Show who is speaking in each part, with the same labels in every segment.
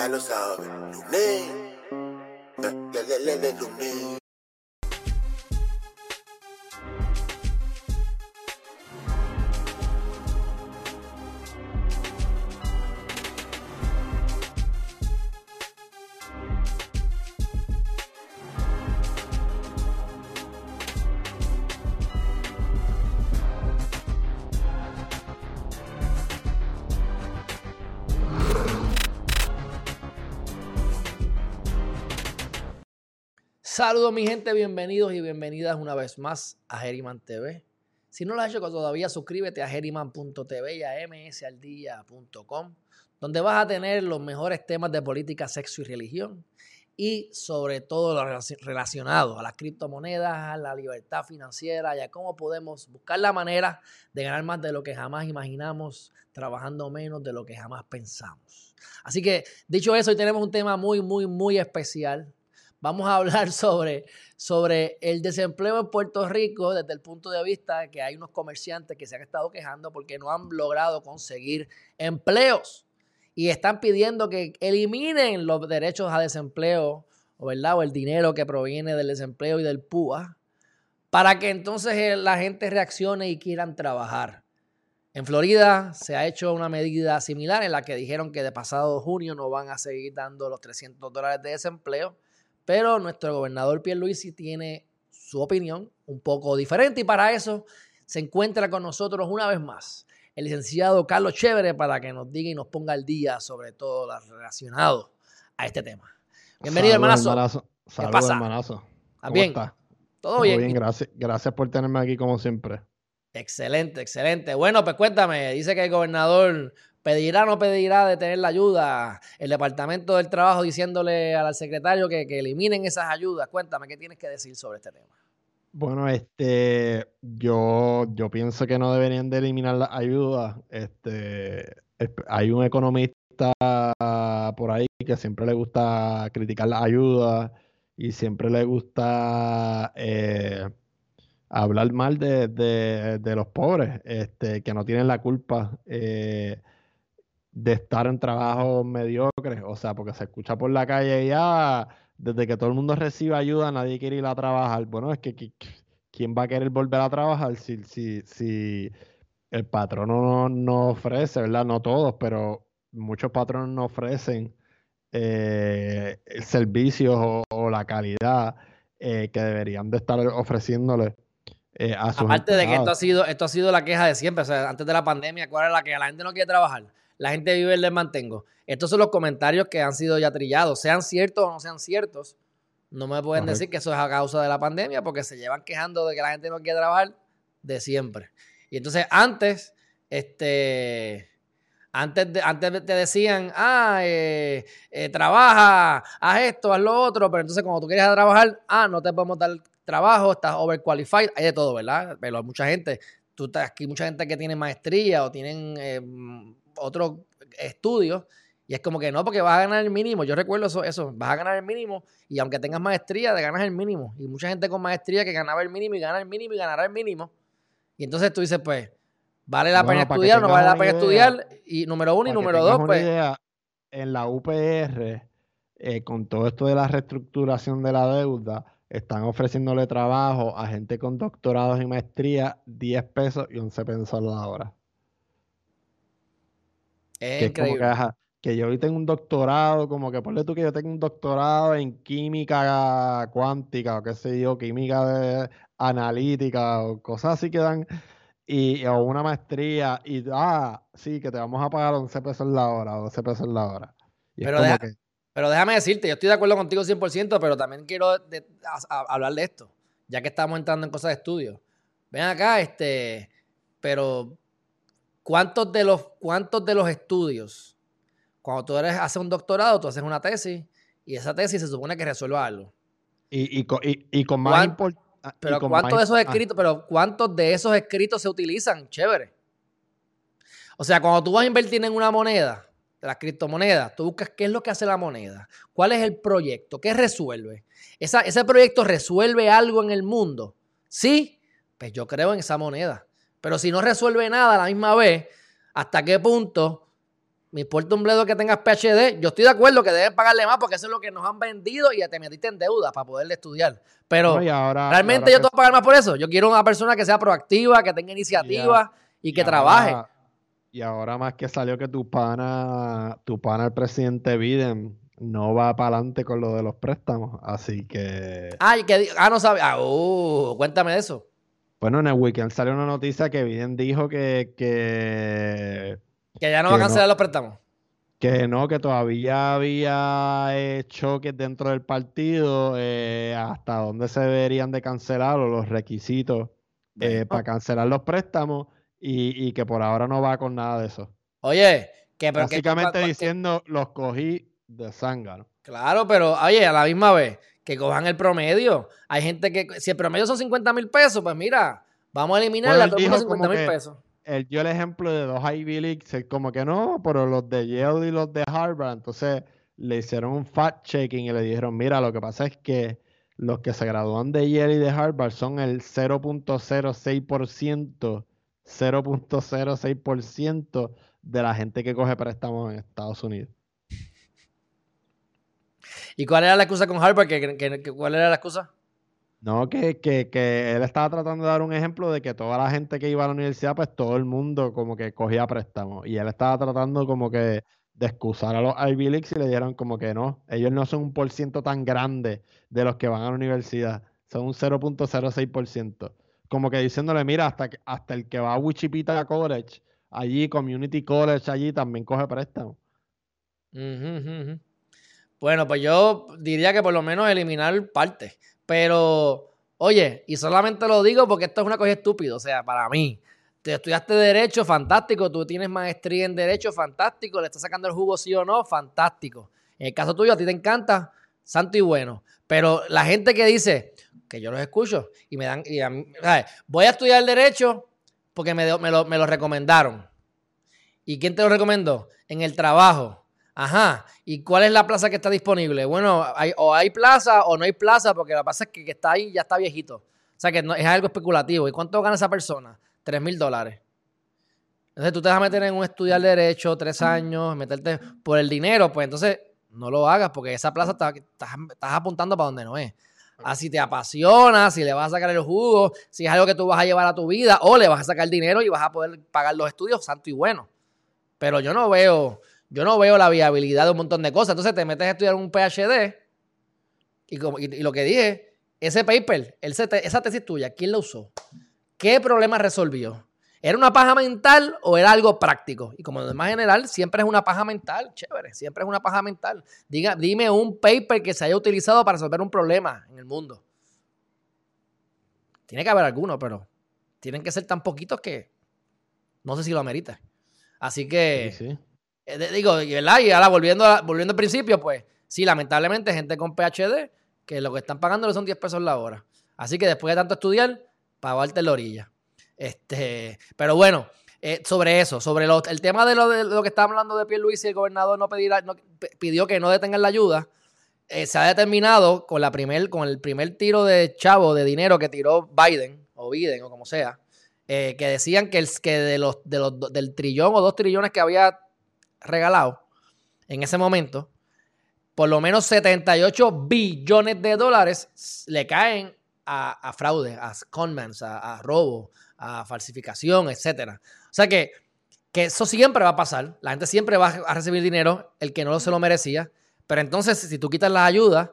Speaker 1: ya lo sabes. Lunes, le, le, le, le, lunes.
Speaker 2: Saludos mi gente, bienvenidos y bienvenidas una vez más a Geriman TV. Si no lo has hecho todavía, suscríbete a geriman.tv y a msaldía.com, donde vas a tener los mejores temas de política, sexo y religión y sobre todo lo relacionado a las criptomonedas, a la libertad financiera y a cómo podemos buscar la manera de ganar más de lo que jamás imaginamos, trabajando menos de lo que jamás pensamos. Así que, dicho eso, hoy tenemos un tema muy, muy, muy especial vamos a hablar sobre, sobre el desempleo en Puerto Rico desde el punto de vista de que hay unos comerciantes que se han estado quejando porque no han logrado conseguir empleos y están pidiendo que eliminen los derechos a desempleo ¿verdad? o el dinero que proviene del desempleo y del PUA para que entonces eh, la gente reaccione y quieran trabajar. En Florida se ha hecho una medida similar en la que dijeron que de pasado junio no van a seguir dando los 300 dólares de desempleo pero nuestro gobernador Pierluisi tiene su opinión un poco diferente y para eso se encuentra con nosotros una vez más el licenciado Carlos Chévere para que nos diga y nos ponga al día sobre todo lo relacionado a este tema. Bienvenido, hermanazo.
Speaker 3: hermanazo. ¿Qué pasa? hermanazo.
Speaker 2: ¿Estás bien?
Speaker 3: Está?
Speaker 2: ¿Todo bien?
Speaker 3: bien, gracias. Gracias por tenerme aquí como siempre.
Speaker 2: Excelente, excelente. Bueno, pues cuéntame, dice que el gobernador ¿Pedirá o no pedirá de tener la ayuda? El Departamento del Trabajo diciéndole al secretario que, eliminen esas ayudas. Cuéntame, ¿qué tienes que decir sobre este tema?
Speaker 3: Bueno, este, yo, yo pienso que no deberían de eliminar las ayudas. Este, hay un economista por ahí que siempre le gusta criticar las ayudas y siempre le gusta eh, hablar mal de, los pobres, este, que no tienen la culpa. Eh, de estar en trabajos mediocres, o sea, porque se escucha por la calle ya, desde que todo el mundo recibe ayuda, nadie quiere ir a trabajar. Bueno, es que ¿quién va a querer volver a trabajar si, si, si el patrono no, ofrece, ¿verdad? No todos, pero muchos patronos no ofrecen eh, servicios o, la calidad eh, que deberían de estar ofreciéndole. Eh, a sus
Speaker 2: Aparte de que esto ha sido esto ha sido la queja de siempre, o sea, antes de la pandemia, ¿cuál era la queja? La gente no quiere trabajar la gente vive el les mantengo. Estos son los comentarios que han sido ya trillados, sean ciertos o no sean ciertos. No me pueden decir que eso es a causa de la pandemia porque se llevan quejando de que la gente no quiere trabajar de siempre. Y entonces antes, este, antes, antes te decían, ah, eh, eh, trabaja, haz esto, haz lo otro, pero entonces cuando tú quieres trabajar, ah, no te podemos dar trabajo, estás overqualified, hay de todo, ¿verdad? Pero hay mucha gente, tú estás aquí, mucha gente que tiene maestría o tienen eh, otros estudios. Y es como que no, porque vas a ganar el mínimo. Yo recuerdo eso, eso, vas a ganar el mínimo y aunque tengas maestría, te ganas el mínimo. Y mucha gente con maestría que ganaba el mínimo y gana el mínimo y ganará el mínimo. Y entonces tú dices, pues, ¿vale la pena estudiar o no vale la pena estudiar? Y número uno y número dos, pues...
Speaker 3: en la UPR, eh, con todo esto de la reestructuración de la deuda, están ofreciéndole trabajo a gente con doctorados y maestría 10 pesos y 11 pesos la hora
Speaker 2: que
Speaker 3: que, yo hoy tengo un doctorado, como que ponle tú que yo tengo un doctorado en química cuántica o qué sé yo, química de, analítica o cosas así que dan, y, o una maestría, y ah, sí, que te vamos a pagar 11 pesos la hora, 12 pesos la hora.
Speaker 2: pero, pero déjame decirte, yo estoy de acuerdo contigo 100%, pero también quiero hablar de esto, ya que estamos entrando en cosas de estudio. Ven acá, este, pero ¿Cuántos de los, cuántos de los estudios, cuando tú eres, haces un doctorado, tú haces una tesis y esa tesis se supone que resuelva algo?
Speaker 3: Y, y, con más importancia.
Speaker 2: Ah, pero ¿cuántos de esos ah. escritos, pero cuántos de esos escritos se utilizan? Chévere. O sea, cuando tú vas a invertir en una moneda, de las criptomonedas, tú buscas qué es lo que hace la moneda, cuál es el proyecto, qué resuelve. ¿Ese proyecto resuelve algo en el mundo? Sí, pues yo creo en esa moneda. Pero si no resuelve nada a la misma vez, ¿hasta qué punto Me importa un bledo que tengas PhD. Yo estoy de acuerdo que debes pagarle más porque eso es lo que nos han vendido y ya te metiste en deuda para poderle estudiar. Pero
Speaker 3: No, ahora-
Speaker 2: realmente yo
Speaker 3: ahora
Speaker 2: te voy a pagar más por eso. Yo quiero una persona que sea proactiva, que tenga iniciativa y que
Speaker 3: y
Speaker 2: trabaje.
Speaker 3: ahora- y ahora más que salió que tu pana, tu pana, el presidente Biden, no va para adelante con lo de los préstamos. Así que,
Speaker 2: Ay, que ah, no sabe. Ah, uh, cuéntame de eso.
Speaker 3: bueno, en el weekend salió una noticia que Biden dijo que, que,
Speaker 2: Que ya no va a
Speaker 3: Que no.
Speaker 2: cancelar los préstamos.
Speaker 3: que no, que todavía había eh, choques dentro del partido, eh, hasta dónde se deberían de cancelar o los requisitos eh, para cancelar los préstamos y, y que por ahora no va con nada de eso.
Speaker 2: Oye, que pero
Speaker 3: Básicamente
Speaker 2: que- que-
Speaker 3: diciendo, los cogí de zángano.
Speaker 2: Claro, pero oye, a la misma vez, que cojan el promedio. Hay gente que, si el promedio son 50 mil pesos, pues mira, vamos a eliminar
Speaker 3: Bueno,
Speaker 2: a todo el mundo
Speaker 3: dijo
Speaker 2: 50
Speaker 3: como
Speaker 2: mil pesos.
Speaker 3: Él dio el ejemplo de dos Ivy Leagues, él como que no, pero los de Yale y los de Harvard, entonces le hicieron un fact-checking y le dijeron, mira, lo que pasa es que los que se gradúan de Yale y de Harvard son el 0.06%, 0.06% de la gente que coge préstamos en Estados Unidos.
Speaker 2: ¿Y cuál era la excusa con Harvard? ¿Que, que- que- cuál era la excusa?
Speaker 3: No, que, que, que él estaba tratando de dar un ejemplo de que toda la gente que iba a la universidad, pues todo el mundo como que cogía préstamos. Y él estaba tratando como que de excusar a los Ivy Leagues y le dieron como que no, ellos no son un por ciento tan grande de los que van a la universidad, son un 0.06%. Como que diciéndole, mira, hasta, hasta el que va a Wichita College, allí, Community College, allí también coge
Speaker 2: ujú. Bueno, pues yo diría que por lo menos eliminar parte. Pero, oye, y solamente lo digo porque esto es una cosa estúpida. O sea, para mí, te estudiaste Derecho, fantástico. Tú tienes maestría en Derecho, fantástico. Le estás sacando el jugo sí o no, fantástico. En el caso tuyo, a ti te encanta, santo y bueno. Pero la gente que dice, que yo los escucho y me dan, y a mí, ¿sabes? voy a estudiar Derecho porque me, me lo, me lo recomendaron. ¿Y quién te lo recomendó? En el trabajo. Ajá. ¿Y cuál es la plaza que está disponible? Bueno, hay, o hay plaza o no hay plaza, porque lo que pasa es que, que está ahí ya está viejito. O sea que no, es algo especulativo. ¿Y cuánto gana esa persona? Tres mil dólares. Entonces tú te vas a meter en un estudiar derecho tres años, meterte por el dinero, pues entonces no lo hagas porque esa plaza está- estás, estás apuntando para donde no es. Así te apasiona, si le vas a sacar el jugo, si es algo que tú vas a llevar a tu vida o le vas a sacar dinero y vas a poder pagar los estudios, santo y bueno. Pero yo no veo, yo no veo la viabilidad de un montón de cosas. Entonces te metes a estudiar un PhD y, como- y- y lo que dije, ese paper, te- esa tesis tuya, ¿quién la usó? ¿Qué problema resolvió? ¿Era una paja mental o era algo práctico? Y como de más general, siempre es una paja mental, chévere, siempre es una paja mental. Diga, dime un paper que se haya utilizado para resolver un problema en el mundo. Tiene que haber alguno, pero tienen que ser tan poquitos que no sé si lo amerita. Así que,
Speaker 3: Sí, sí.
Speaker 2: eh, digo. Y ahora volviendo, a- volviendo al principio, pues sí, lamentablemente gente con PhD que lo que están pagando son 10 pesos la hora. Así que después de tanto estudiar, pagarte la orilla. Este, pero bueno, eh, sobre eso, sobre lo- el tema de lo, de lo que está hablando de Pierluisi, el gobernador no, pedirá- no- pidió que no detengan la ayuda. eh, se ha determinado con, la primer, con el primer tiro de chavo de dinero que tiró Biden, o Biden, o como sea, eh, que decían que, el, que de los, de los, del trillón o dos trillones que había regalado en ese momento, por lo menos 78 billones de dólares le caen a, a fraude, a conmans, a, a robo, a falsificación, etcétera. O sea que, que eso siempre va a pasar. La gente siempre va a recibir dinero, el que no se lo merecía. Pero entonces, si tú quitas las ayudas,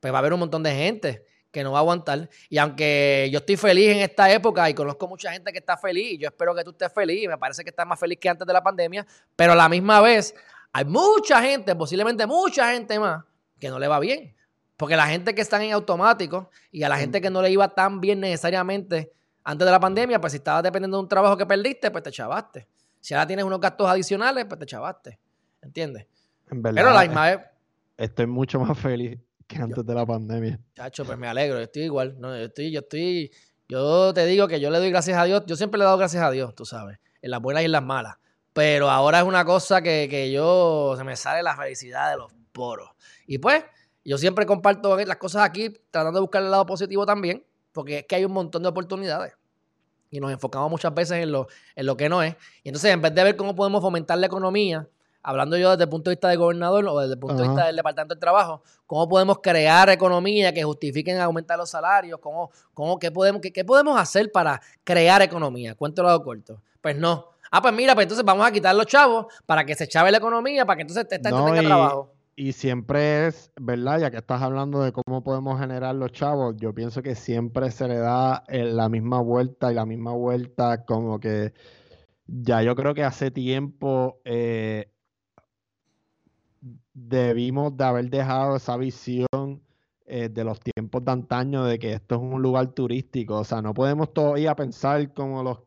Speaker 2: pues va a haber un montón de gente que no va a aguantar. Y aunque yo estoy feliz en esta época y conozco mucha gente que está feliz, y yo espero que tú estés feliz, y me parece que estás más feliz que antes de la pandemia, pero a la misma vez hay mucha gente, posiblemente mucha gente más, que no le va bien. Porque la gente que está en automático y a la gente que no le iba tan bien necesariamente antes de la pandemia, pues si estabas dependiendo de un trabajo que perdiste, pues te chavaste. Si ahora tienes unos gastos adicionales, pues te chavaste. ¿Entiendes?
Speaker 3: En verdad,
Speaker 2: Pero la misma vez,
Speaker 3: estoy mucho más feliz que antes de la pandemia.
Speaker 2: Chacho, pues me alegro, yo estoy igual. No, yo estoy, yo estoy, yo te digo que yo le doy gracias a Dios. Yo siempre le he dado gracias a Dios, tú sabes, en las buenas y en las malas. Pero ahora es una cosa que, que yo, se me sale la felicidad de los poros. Y pues, yo siempre comparto las cosas aquí, tratando de buscar el lado positivo también, porque es que hay un montón de oportunidades. Y nos enfocamos muchas veces en lo, en lo que no es. Y entonces, en vez de ver cómo podemos fomentar la economía, hablando yo desde el punto de vista del gobernador o desde el punto de vista del Departamento del Trabajo, cómo podemos crear economía que justifiquen aumentar los salarios, cómo, cómo, qué, podemos, qué, qué podemos hacer para crear economía. Cuento lo corto. Pues no. Ah, pues mira, pues entonces vamos a quitar los chavos para que se chave la economía, para que entonces esta gente
Speaker 3: No,
Speaker 2: tenga
Speaker 3: y-
Speaker 2: trabajo.
Speaker 3: Y siempre es, ¿verdad? Ya que estás hablando de cómo podemos generar los chavos, yo pienso que siempre se le da eh, la misma vuelta y la misma vuelta, como que ya yo creo que hace tiempo eh, debimos de haber dejado esa visión eh, de los tiempos de antaño de que esto es un lugar turístico. O sea, no podemos todavía pensar como los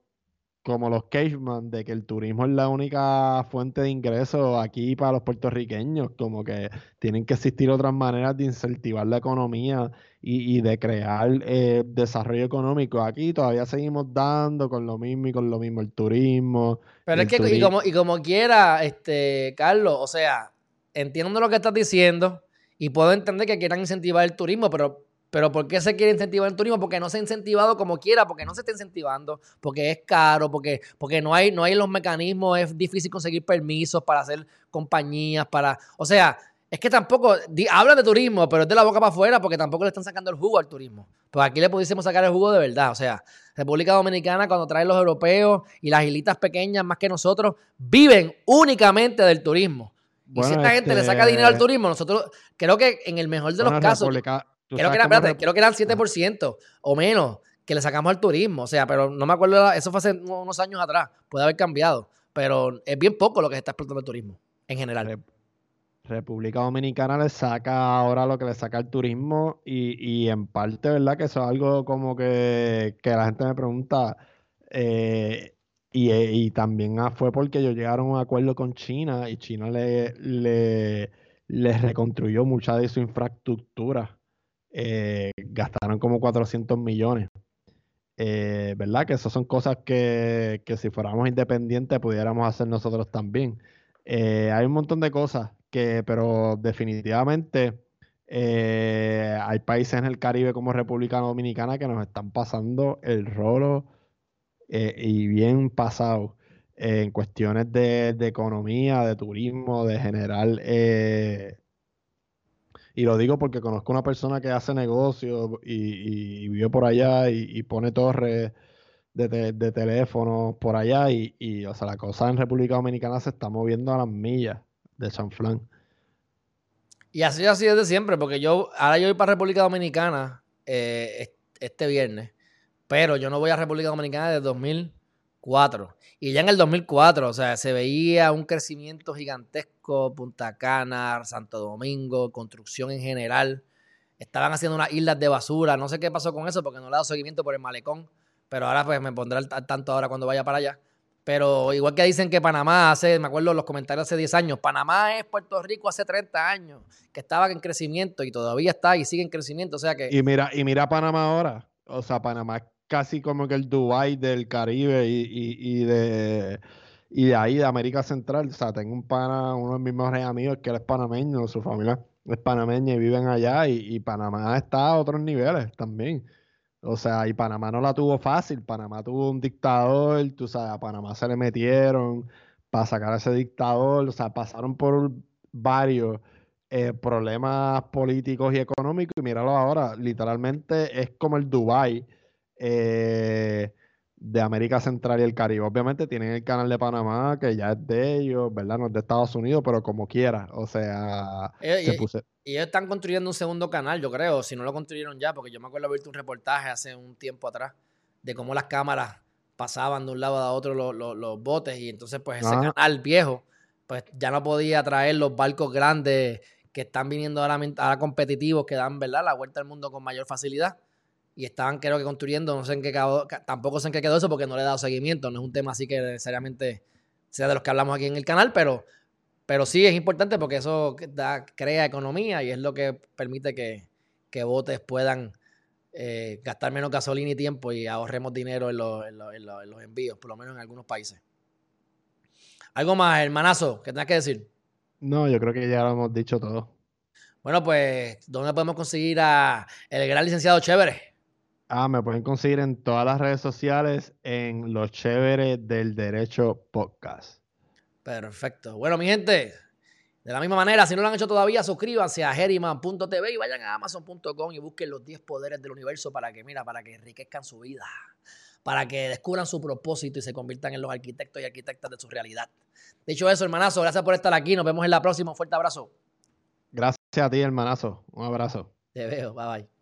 Speaker 3: como los caveman, de que el turismo es la única fuente de ingreso aquí para los puertorriqueños, como que tienen que existir otras maneras de incentivar la economía y, y de crear eh, desarrollo económico. Aquí todavía seguimos dando con lo mismo y con lo mismo el turismo.
Speaker 2: Pero es que, y como, y como quiera, este, Carlos, o sea, entiendo lo que estás diciendo y puedo entender que quieran incentivar el turismo, pero, pero ¿por qué se quiere incentivar el turismo? Porque no se ha incentivado como quiera, porque no se está incentivando, porque es caro, porque, porque no, hay, no hay los mecanismos, es difícil conseguir permisos para hacer compañías, para, o sea, es que tampoco, di- hablan de turismo, pero es de la boca para afuera, porque tampoco le están sacando el jugo al turismo. Pues aquí le pudiésemos sacar el jugo de verdad, o sea, República Dominicana, cuando traen los europeos y las islitas pequeñas más que nosotros, viven únicamente del turismo. Y si esta gente le
Speaker 3: este-
Speaker 2: saca dinero al turismo, nosotros, creo que en el mejor de los casos,
Speaker 3: República-
Speaker 2: creo que,
Speaker 3: cómo
Speaker 2: espérate, creo que eran 7% o menos que le sacamos al turismo. O sea, pero no me acuerdo, eso fue hace unos años atrás, puede haber cambiado. Pero es bien poco lo que se está explotando el turismo, en general.
Speaker 3: Rep- República Dominicana le saca ahora lo que le saca el turismo y, y en parte, ¿verdad? Que eso es algo como que, que la gente me pregunta eh, y, eh, y también ah, fue porque ellos llegaron a un acuerdo con China y China le, le, le reconstruyó mucha de su infraestructura. Eh, gastaron como 400 millones. Eh, ¿verdad? Que esas son cosas que, que si fuéramos independientes pudiéramos hacer nosotros también. Eh, hay un montón de cosas que, pero definitivamente hay países en el Caribe como República Dominicana que nos están pasando el rolo y bien pasado en cuestiones de, de economía, de turismo, de general. eh, y lo digo porque conozco una persona que hace negocios y, vive por allá y, pone torres de, te- de teléfonos por allá y, o sea, la cosa en República Dominicana se está moviendo a las millas de chanflán.
Speaker 2: Y así sido desde siempre, porque yo, ahora yo voy para República Dominicana eh, est- este viernes, pero yo no voy a República Dominicana desde 2004. Y ya en el 2004, o sea, se veía un crecimiento gigantesco, Punta Cana, Santo Domingo, construcción en general. Estaban haciendo unas islas de basura, no sé qué pasó con eso porque no le he dado seguimiento por el malecón, pero ahora pues me pondré al tanto ahora cuando vaya para allá. Pero igual que dicen que Panamá hace, me acuerdo los comentarios hace 10 años, Panamá es Puerto Rico hace 30 años, que estaba en crecimiento y todavía está y sigue en crecimiento. O sea que
Speaker 3: Y mira, y mira Panamá ahora. O sea, Panamá casi como que el Dubai del Caribe y, y- de, y de ahí, de América Central. O sea, tengo un pana, uno de mis mejores amigos que él es panameño, su familia es panameña y viven allá. Y, y Panamá está a otros niveles también. O sea, y Panamá no la tuvo fácil. Panamá tuvo un dictador, tú sabes, a Panamá se le metieron para sacar a ese dictador. O sea, pasaron por varios eh, problemas políticos y económicos. Y míralo ahora, literalmente es como el Dubai eh, de América Central y el Caribe. Obviamente tienen el canal de Panamá, que ya es de ellos, ¿verdad? No es de Estados Unidos, pero como quiera. O sea,
Speaker 2: Eh,
Speaker 3: se
Speaker 2: y-
Speaker 3: puse-
Speaker 2: y ellos están construyendo un segundo canal, yo creo, si no lo construyeron ya, porque yo me acuerdo haber visto un reportaje hace un tiempo atrás de cómo las cámaras pasaban de un lado a otro los, los- los botes y entonces pues ese
Speaker 3: Ajá.
Speaker 2: canal viejo pues ya no podía traer los barcos grandes que están viniendo ahora, ahora competitivos que dan, ¿verdad? La vuelta al mundo con mayor facilidad. Y estaban, creo que construyendo, no sé en qué quedó, tampoco sé en qué quedó eso porque no le he dado seguimiento. No es un tema así que necesariamente sea de los que hablamos aquí en el canal, pero, pero sí es importante porque eso da, crea economía y es lo que permite que, que botes puedan eh, gastar menos gasolina y tiempo y ahorremos dinero en, los- en los- en en los envíos, por lo menos en algunos países. Algo más, hermanazo, que tengas que decir.
Speaker 3: No, yo creo que ya lo hemos dicho todo.
Speaker 2: Bueno, pues, ¿dónde podemos conseguir a el gran licenciado Chévere?
Speaker 3: Ah, me pueden conseguir en todas las redes sociales en Los Chéveres del Derecho Podcast.
Speaker 2: Perfecto. Bueno, mi gente, de la misma manera, si no lo han hecho todavía, suscríbanse a Geriman.tv y vayan a Amazon.com y busquen los 10 poderes del universo para que, mira, para que enriquezcan su vida, para que descubran su propósito y se conviertan en los arquitectos y arquitectas de su realidad. Dicho eso, hermanazo, gracias por estar aquí. Nos vemos en la próxima. Un fuerte abrazo.
Speaker 3: Gracias a ti, hermanazo. Un abrazo.
Speaker 2: Te veo. Bye bye.